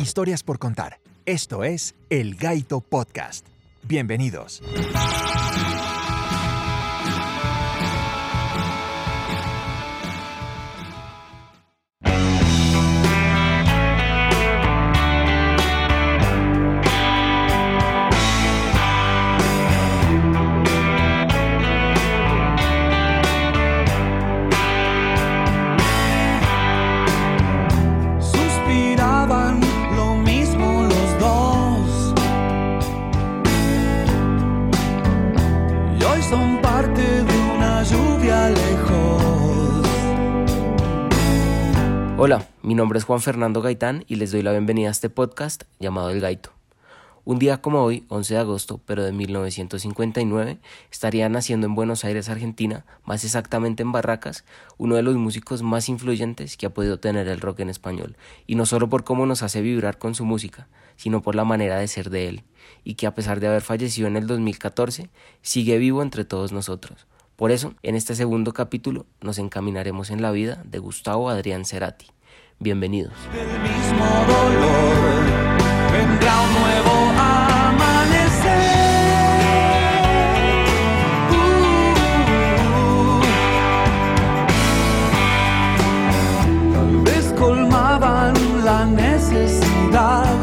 historias por contar. Esto es El Gaito Podcast. Bienvenidos. Hola, mi nombre es Juan Fernando Gaitán y les doy la bienvenida a este podcast llamado El Gaito. Un día como hoy, 11 de agosto, pero de 1959, estaría naciendo en Buenos Aires, Argentina, más exactamente en Barracas, uno de los músicos más influyentes que ha podido tener el rock en español, y no solo por cómo nos hace vibrar con su música, sino por la manera de ser de él, y que a pesar de haber fallecido en el 2014, sigue vivo entre todos nosotros. Por eso, en este segundo capítulo, nos encaminaremos en la vida de Gustavo Adrián Cerati. Bienvenidos. Del mismo dolor vendrá un nuevo amanecer. La necesidad.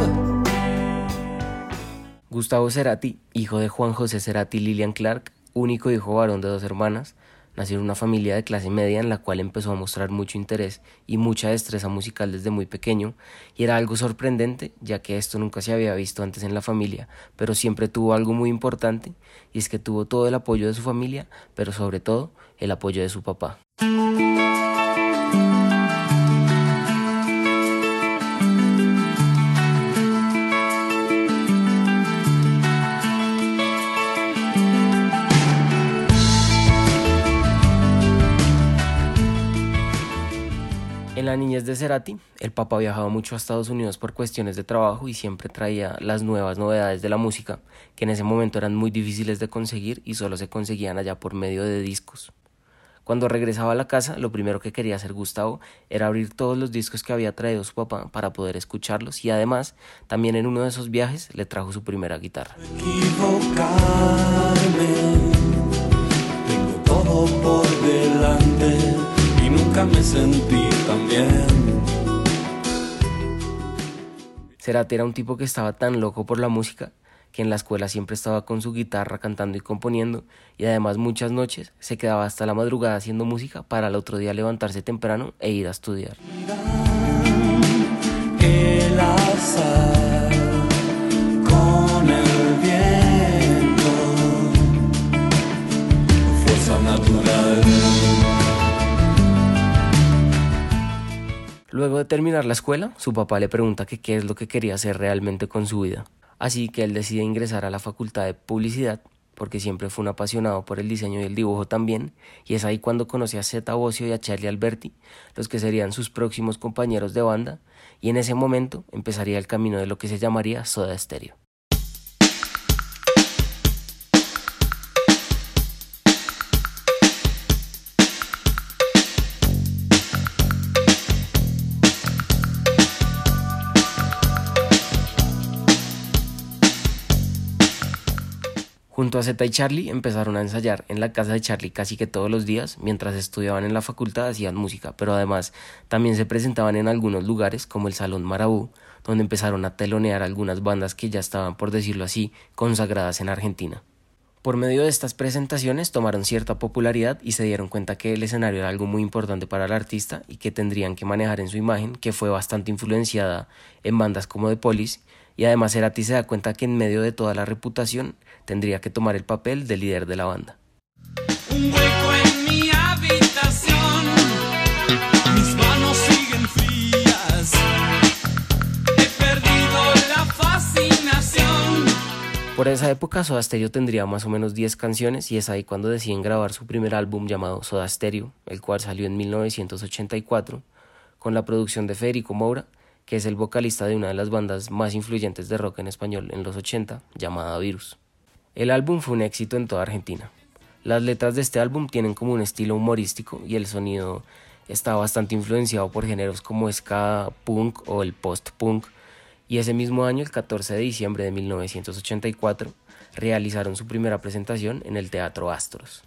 Gustavo Cerati, hijo de Juan José Cerati y Lilian Clark, único hijo varón de dos hermanas, nació en una familia de clase media en la cual empezó a mostrar mucho interés y mucha destreza musical desde muy pequeño, y era algo sorprendente, ya que esto nunca se había visto antes en la familia, pero siempre tuvo algo muy importante, y es que tuvo todo el apoyo de su familia, pero sobre todo el apoyo de su papá. La niñez de Cerati, el papá viajaba mucho a Estados Unidos por cuestiones de trabajo y siempre traía las nuevas novedades de la música, que en ese momento eran muy difíciles de conseguir y solo se conseguían allá por medio de discos. Cuando regresaba a la casa, lo primero que quería hacer Gustavo era abrir todos los discos que había traído su papá para poder escucharlos y además, también en uno de esos viajes le trajo su primera guitarra. Nunca me sentí tan bien. Cerati era un tipo que estaba tan loco por la música que en la escuela siempre estaba con su guitarra cantando y componiendo y además muchas noches se quedaba hasta la madrugada haciendo música para el otro día levantarse temprano e ir a estudiar. El azar Luego de terminar la escuela, su papá le pregunta qué es lo que quería hacer realmente con su vida. Así que él decide ingresar a la facultad de publicidad, porque siempre fue un apasionado por el diseño y el dibujo también, y es ahí cuando conoce a Zeta Bosio y a Charlie Alberti, los que serían sus próximos compañeros de banda, y en ese momento empezaría el camino de lo que se llamaría Soda Stereo. Junto a Zeta y Charlie empezaron a ensayar en la casa de Charlie casi que todos los días, mientras estudiaban en la facultad hacían música, pero además también se presentaban en algunos lugares como el Salón Marabú, donde empezaron a telonear algunas bandas que ya estaban, por decirlo así, consagradas en Argentina. Por medio de estas presentaciones tomaron cierta popularidad y se dieron cuenta que el escenario era algo muy importante para el artista y que tendrían que manejar en su imagen, que fue bastante influenciada en bandas como The Police, y además Cerati se da cuenta que en medio de toda la reputación tendría que tomar el papel de líder de la banda. Un hueco en mi habitación, mis manos siguen frías. He perdido la fascinación. Por esa época Soda Stereo tendría más o menos 10 canciones y es ahí cuando deciden grabar su primer álbum llamado Soda Stereo, el cual salió en 1984, con la producción de Federico Moura, que es el vocalista de una de las bandas más influyentes de rock en español en los 80, llamada Virus. El álbum fue un éxito en toda Argentina. Las letras de este álbum tienen como un estilo humorístico y el sonido está bastante influenciado por géneros como ska, punk o el post-punk, Y ese mismo año, el 14 de diciembre de 1984, realizaron su primera presentación en el Teatro Astros.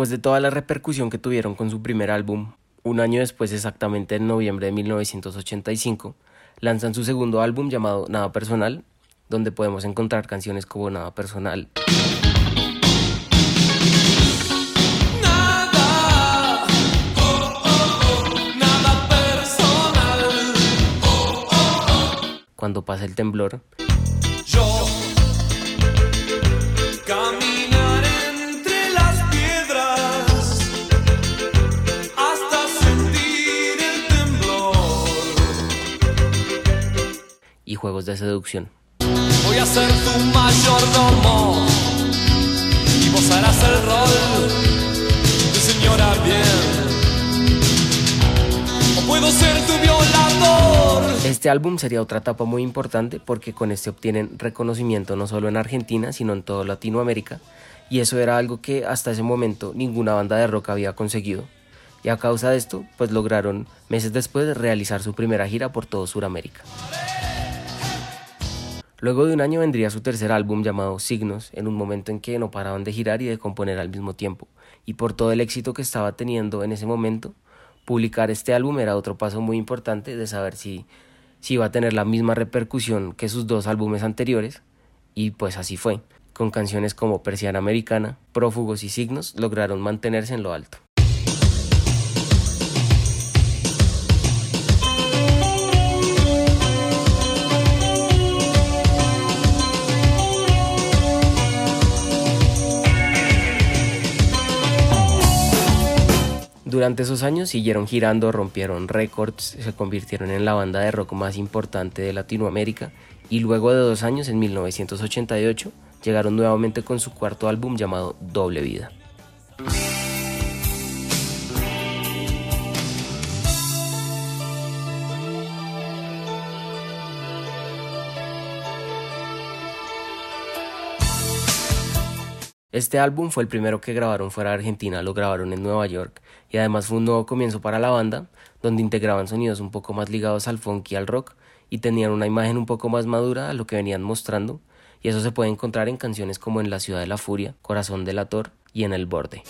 Después de toda la repercusión que tuvieron con su primer álbum, un año después, exactamente en noviembre de 1985, lanzan su segundo álbum llamado Nada Personal, donde podemos encontrar canciones como Nada Personal. Cuando pasa el temblor. Juegos de seducción. Voy a ser tu mayordomo y vos harás el rol de señora bien. O puedo ser tu violador. Este álbum sería otra etapa muy importante porque con este obtienen reconocimiento no solo en Argentina, sino en toda Latinoamérica. Y eso era algo que hasta ese momento ninguna banda de rock había conseguido. Y a causa de esto, pues lograron meses después realizar su primera gira por todo Sudamérica. Luego de un año vendría su tercer álbum llamado Signos, en un momento en que no paraban de girar y de componer al mismo tiempo, y por todo el éxito que estaba teniendo en ese momento, publicar este álbum era otro paso muy importante de saber si, si iba a tener la misma repercusión que sus dos álbumes anteriores, y pues así fue. Con canciones como Persiana Americana, Prófugos y Signos lograron mantenerse en lo alto. Durante esos años siguieron girando, rompieron récords, se convirtieron en la banda de rock más importante de Latinoamérica y luego de dos años, en 1988, llegaron nuevamente con su cuarto álbum llamado Doble Vida. Este álbum fue el primero que grabaron fuera de Argentina, lo grabaron en Nueva York y además fue un nuevo comienzo para la banda, donde integraban sonidos un poco más ligados al funk y al rock y tenían una imagen un poco más madura a lo que venían mostrando y eso se puede encontrar en canciones como En la ciudad de la furia, Corazón del ator y En el borde.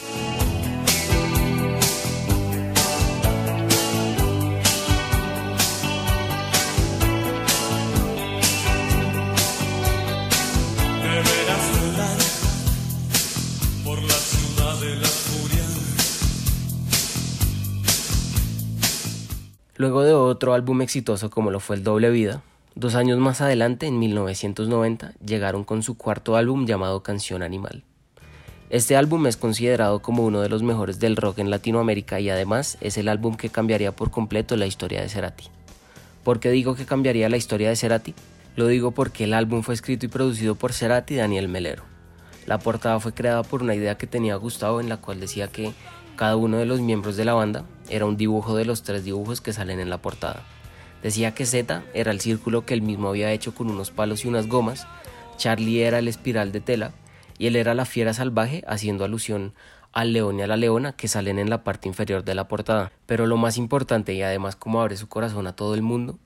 Luego de otro álbum exitoso como lo fue el Doble Vida, dos años más adelante, en 1990, llegaron con su cuarto álbum llamado Canción Animal. Este álbum es considerado como uno de los mejores del rock en Latinoamérica y además es el álbum que cambiaría por completo la historia de Cerati. ¿Por qué digo que cambiaría la historia de Cerati? Lo digo porque el álbum fue escrito y producido por Cerati y Daniel Melero. La portada fue creada por una idea que tenía Gustavo en la cual decía que cada uno de los miembros de la banda era un dibujo de los tres dibujos que salen en la portada. Decía que Z era el círculo que él mismo había hecho con unos palos y unas gomas, Charlie era el espiral de tela y él era la fiera salvaje haciendo alusión al león y a la leona que salen en la parte inferior de la portada. Pero lo más importante y además como abre su corazón a todo el mundo,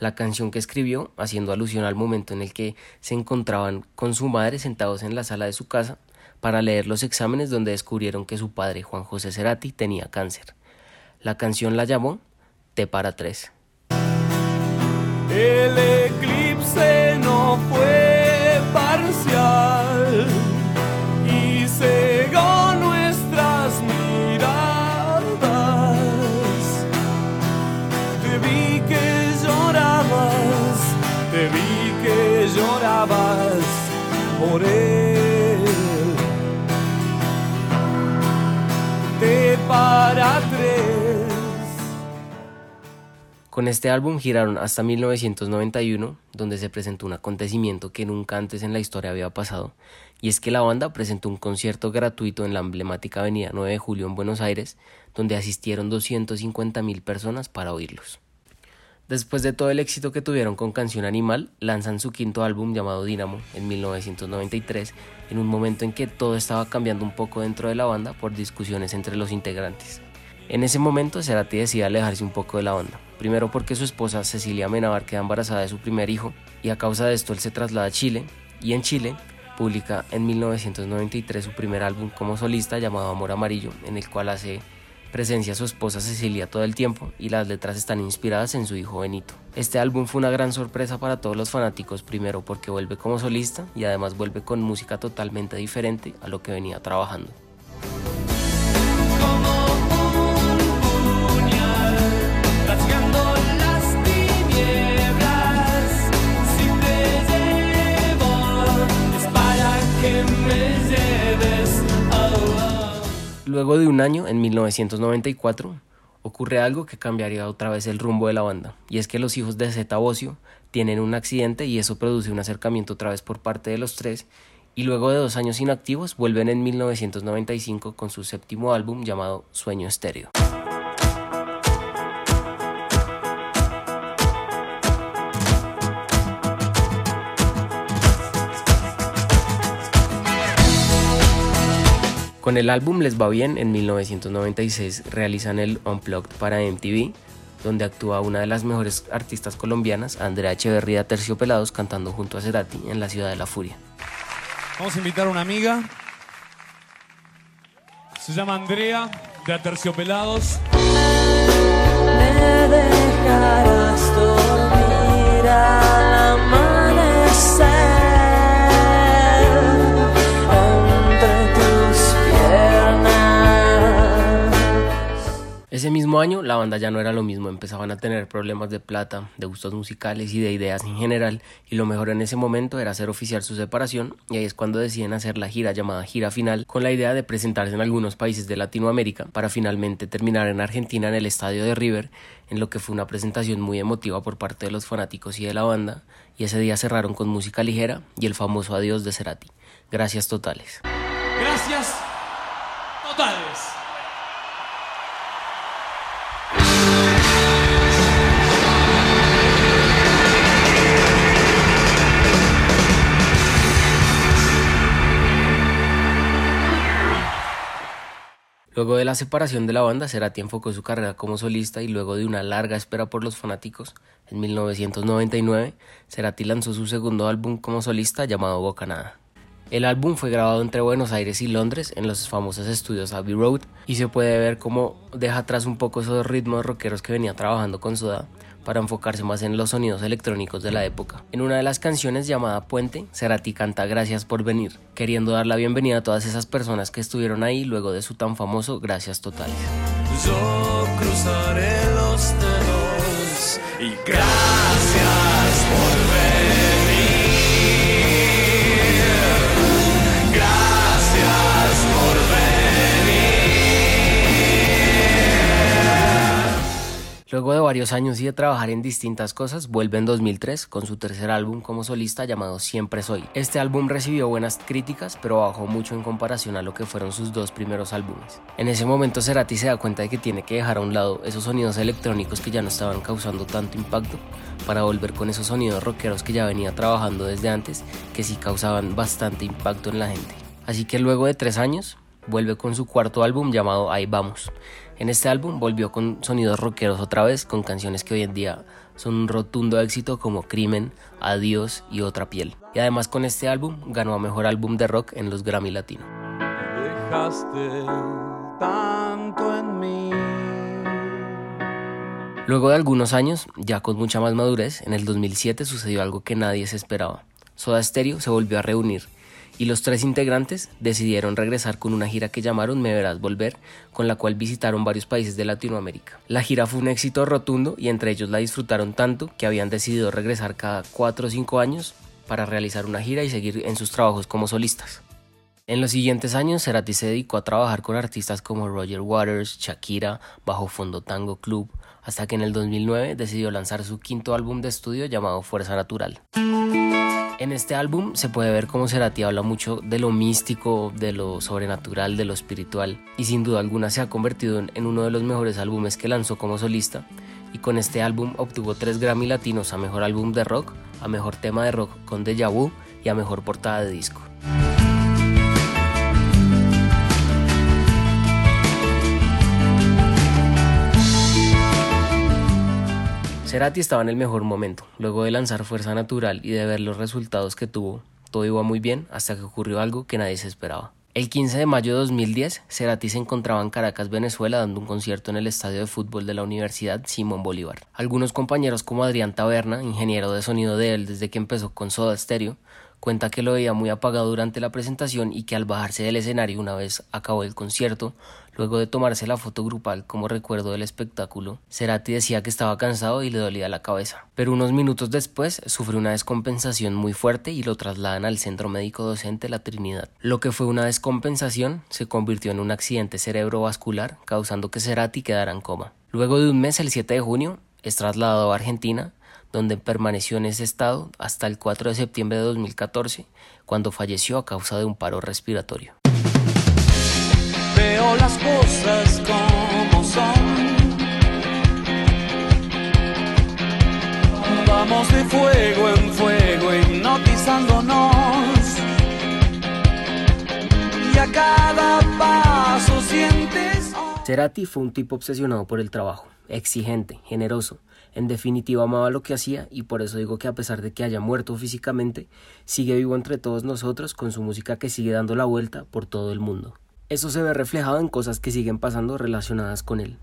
la canción que escribió, haciendo alusión al momento en el que se encontraban con su madre sentados en la sala de su casa para leer los exámenes donde descubrieron que su padre, Juan José Cerati, tenía cáncer. La canción la llamó T para tres. El eclipse no fue parcial y cegó nuestras miradas. Te vi que llorabas, te vi que llorabas por él. Con este álbum giraron hasta 1991, donde se presentó un acontecimiento que nunca antes en la historia había pasado, y es que la banda presentó un concierto gratuito en la emblemática avenida 9 de Julio en Buenos Aires, donde asistieron 250.000 personas para oírlos. Después de todo el éxito que tuvieron con Canción Animal, lanzan su quinto álbum llamado Dynamo en 1993, en un momento en que todo estaba cambiando un poco dentro de la banda por discusiones entre los integrantes. En ese momento Cerati decide alejarse un poco de la banda, primero porque su esposa Cecilia Menabar queda embarazada de su primer hijo y a causa de esto él se traslada a Chile y en Chile publica en 1993 su primer álbum como solista llamado Amor Amarillo, en el cual hace presencia a su esposa Cecilia todo el tiempo y las letras están inspiradas en su hijo Benito. Este álbum fue una gran sorpresa para todos los fanáticos, primero porque vuelve como solista y además vuelve con música totalmente diferente a lo que venía trabajando. Luego de un año, en 1994, ocurre algo que cambiaría otra vez el rumbo de la banda, y es que los hijos de Zeta Bosio tienen un accidente y eso produce un acercamiento otra vez por parte de los tres, y luego de dos años inactivos vuelven en 1995 con su séptimo álbum llamado Sueño Estéreo. Con el álbum Les Va Bien, en 1996 realizan el Unplugged para MTV, donde actúa una de las mejores artistas colombianas, Andrea Echeverría Terciopelados, cantando junto a Cerati en la Ciudad de la Furia. Vamos a invitar a una amiga. Se llama Andrea, de Aterciopelados. Me dejarás dormir Ese mismo año la banda ya no era lo mismo, empezaban a tener problemas de plata, de gustos musicales y de ideas en general, y lo mejor en ese momento era hacer oficial su separación, y ahí es cuando deciden hacer la gira llamada Gira Final, con la idea de presentarse en algunos países de Latinoamérica, para finalmente terminar en Argentina en el estadio de River, en lo que fue una presentación muy emotiva por parte de los fanáticos y de la banda, y ese día cerraron con música ligera y el famoso adiós de Cerati. Gracias totales. Gracias totales. Luego de la separación de la banda, Cerati enfocó su carrera como solista y luego de una larga espera por los fanáticos, en 1999, Cerati lanzó su segundo álbum como solista llamado Bocanada. El álbum fue grabado entre Buenos Aires y Londres en los famosos estudios Abbey Road y se puede ver cómo deja atrás un poco esos ritmos rockeros que venía trabajando con Soda para enfocarse más en los sonidos electrónicos de la época. En una de las canciones llamada Puente, Cerati canta Gracias por venir, queriendo dar la bienvenida a todas esas personas que estuvieron ahí luego de su tan famoso Gracias Totales. Yo cruzaré los dedos y gracias Luego de varios años y de trabajar en distintas cosas, vuelve en 2003 con su tercer álbum como solista llamado Siempre Soy. Este álbum recibió buenas críticas, pero bajó mucho en comparación a lo que fueron sus dos primeros álbumes. En ese momento Cerati se da cuenta de que tiene que dejar a un lado esos sonidos electrónicos que ya no estaban causando tanto impacto para volver con esos sonidos rockeros que ya venía trabajando desde antes, que sí causaban bastante impacto en la gente. Así que luego de tres años, vuelve con su cuarto álbum llamado Ahí Vamos. En este álbum volvió con sonidos rockeros otra vez, con canciones que hoy en día son un rotundo éxito como Crimen, Adiós y Otra Piel. Y además con este álbum ganó a Mejor Álbum de Rock en los Grammy Latino. Dejaste tanto en mí. Luego de algunos años, ya con mucha más madurez, en el 2007 sucedió algo que nadie se esperaba. Soda Stereo se volvió a reunir y los tres integrantes decidieron regresar con una gira que llamaron Me Verás Volver, con la cual visitaron varios países de Latinoamérica. La gira fue un éxito rotundo y entre ellos la disfrutaron tanto que habían decidido regresar cada 4 o 5 años para realizar una gira y seguir en sus trabajos como solistas. En los siguientes años, Cerati se dedicó a trabajar con artistas como Roger Waters, Shakira, Bajo Fondo Tango Club, hasta que en el 2009 decidió lanzar su quinto álbum de estudio llamado Fuerza Natural. En este álbum se puede ver cómo Cerati habla mucho de lo místico, de lo sobrenatural, de lo espiritual, y sin duda alguna se ha convertido en uno de los mejores álbumes que lanzó como solista, y con este álbum obtuvo tres Grammy Latinos a Mejor Álbum de Rock, a Mejor Tema de Rock con Deja Vu y a Mejor Portada de Disco. Cerati estaba en el mejor momento. Luego de lanzar Fuerza Natural y de ver los resultados que tuvo, todo iba muy bien hasta que ocurrió algo que nadie se esperaba. El 15 de mayo de 2010, Cerati se encontraba en Caracas, Venezuela, dando un concierto en el estadio de fútbol de la Universidad Simón Bolívar. Algunos compañeros como Adrián Taberna, ingeniero de sonido de él desde que empezó con Soda Stereo, cuenta que lo veía muy apagado durante la presentación y que al bajarse del escenario una vez acabó el concierto, luego de tomarse la foto grupal como recuerdo del espectáculo, Cerati decía que estaba cansado y le dolía la cabeza. Pero unos minutos después sufrió una descompensación muy fuerte y lo trasladan al Centro Médico Docente La Trinidad. Lo que fue una descompensación se convirtió en un accidente cerebrovascular, causando que Cerati quedara en coma. Luego de un mes, el 7 de junio, es trasladado a Argentina, donde permaneció en ese estado hasta el 4 de septiembre de 2014, cuando falleció a causa de un paro respiratorio. Veo las cosas como son. Vamos de fuego en fuego, hipnotizándonos. Y a cada paso sientes. Cerati fue un tipo obsesionado por el trabajo, exigente, generoso, en definitiva amaba lo que hacía y por eso digo que a pesar de que haya muerto físicamente, sigue vivo entre todos nosotros con su música que sigue dando la vuelta por todo el mundo. Eso se ve reflejado en cosas que siguen pasando relacionadas con él.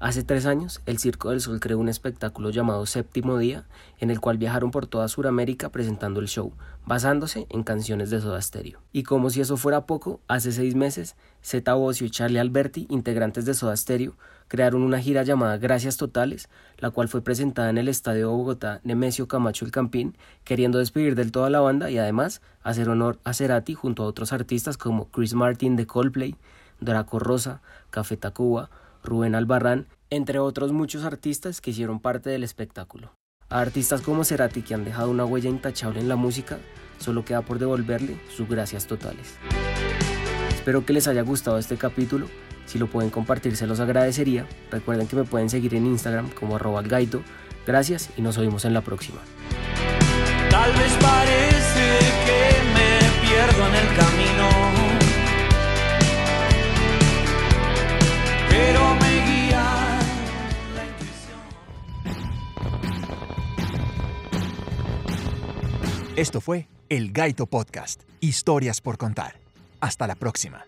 Hace tres años, el Circo del Sol creó un espectáculo llamado Séptimo Día, en el cual viajaron por toda Sudamérica presentando el show, basándose en canciones de Soda Stereo. Y como si eso fuera poco, hace seis meses, Zeta Bosio y Charlie Alberti, integrantes de Soda Stereo, crearon una gira llamada Gracias Totales, la cual fue presentada en el Estadio Bogotá Nemesio Camacho El Campín, queriendo despedir del todo a la banda y además hacer honor a Cerati junto a otros artistas como Chris Martin de Coldplay, Draco Rosa, Café Tacuba, Rubén Albarrán, entre otros muchos artistas que hicieron parte del espectáculo. A artistas como Cerati que han dejado una huella intachable en la música, solo queda por devolverle sus gracias totales. Espero que les haya gustado este capítulo. Si lo pueden compartir, se los agradecería. Recuerden que me pueden seguir en Instagram como arroba gaito. Gracias y nos oímos en la próxima. Esto fue El Gaito Podcast, historias por contar. Hasta la próxima.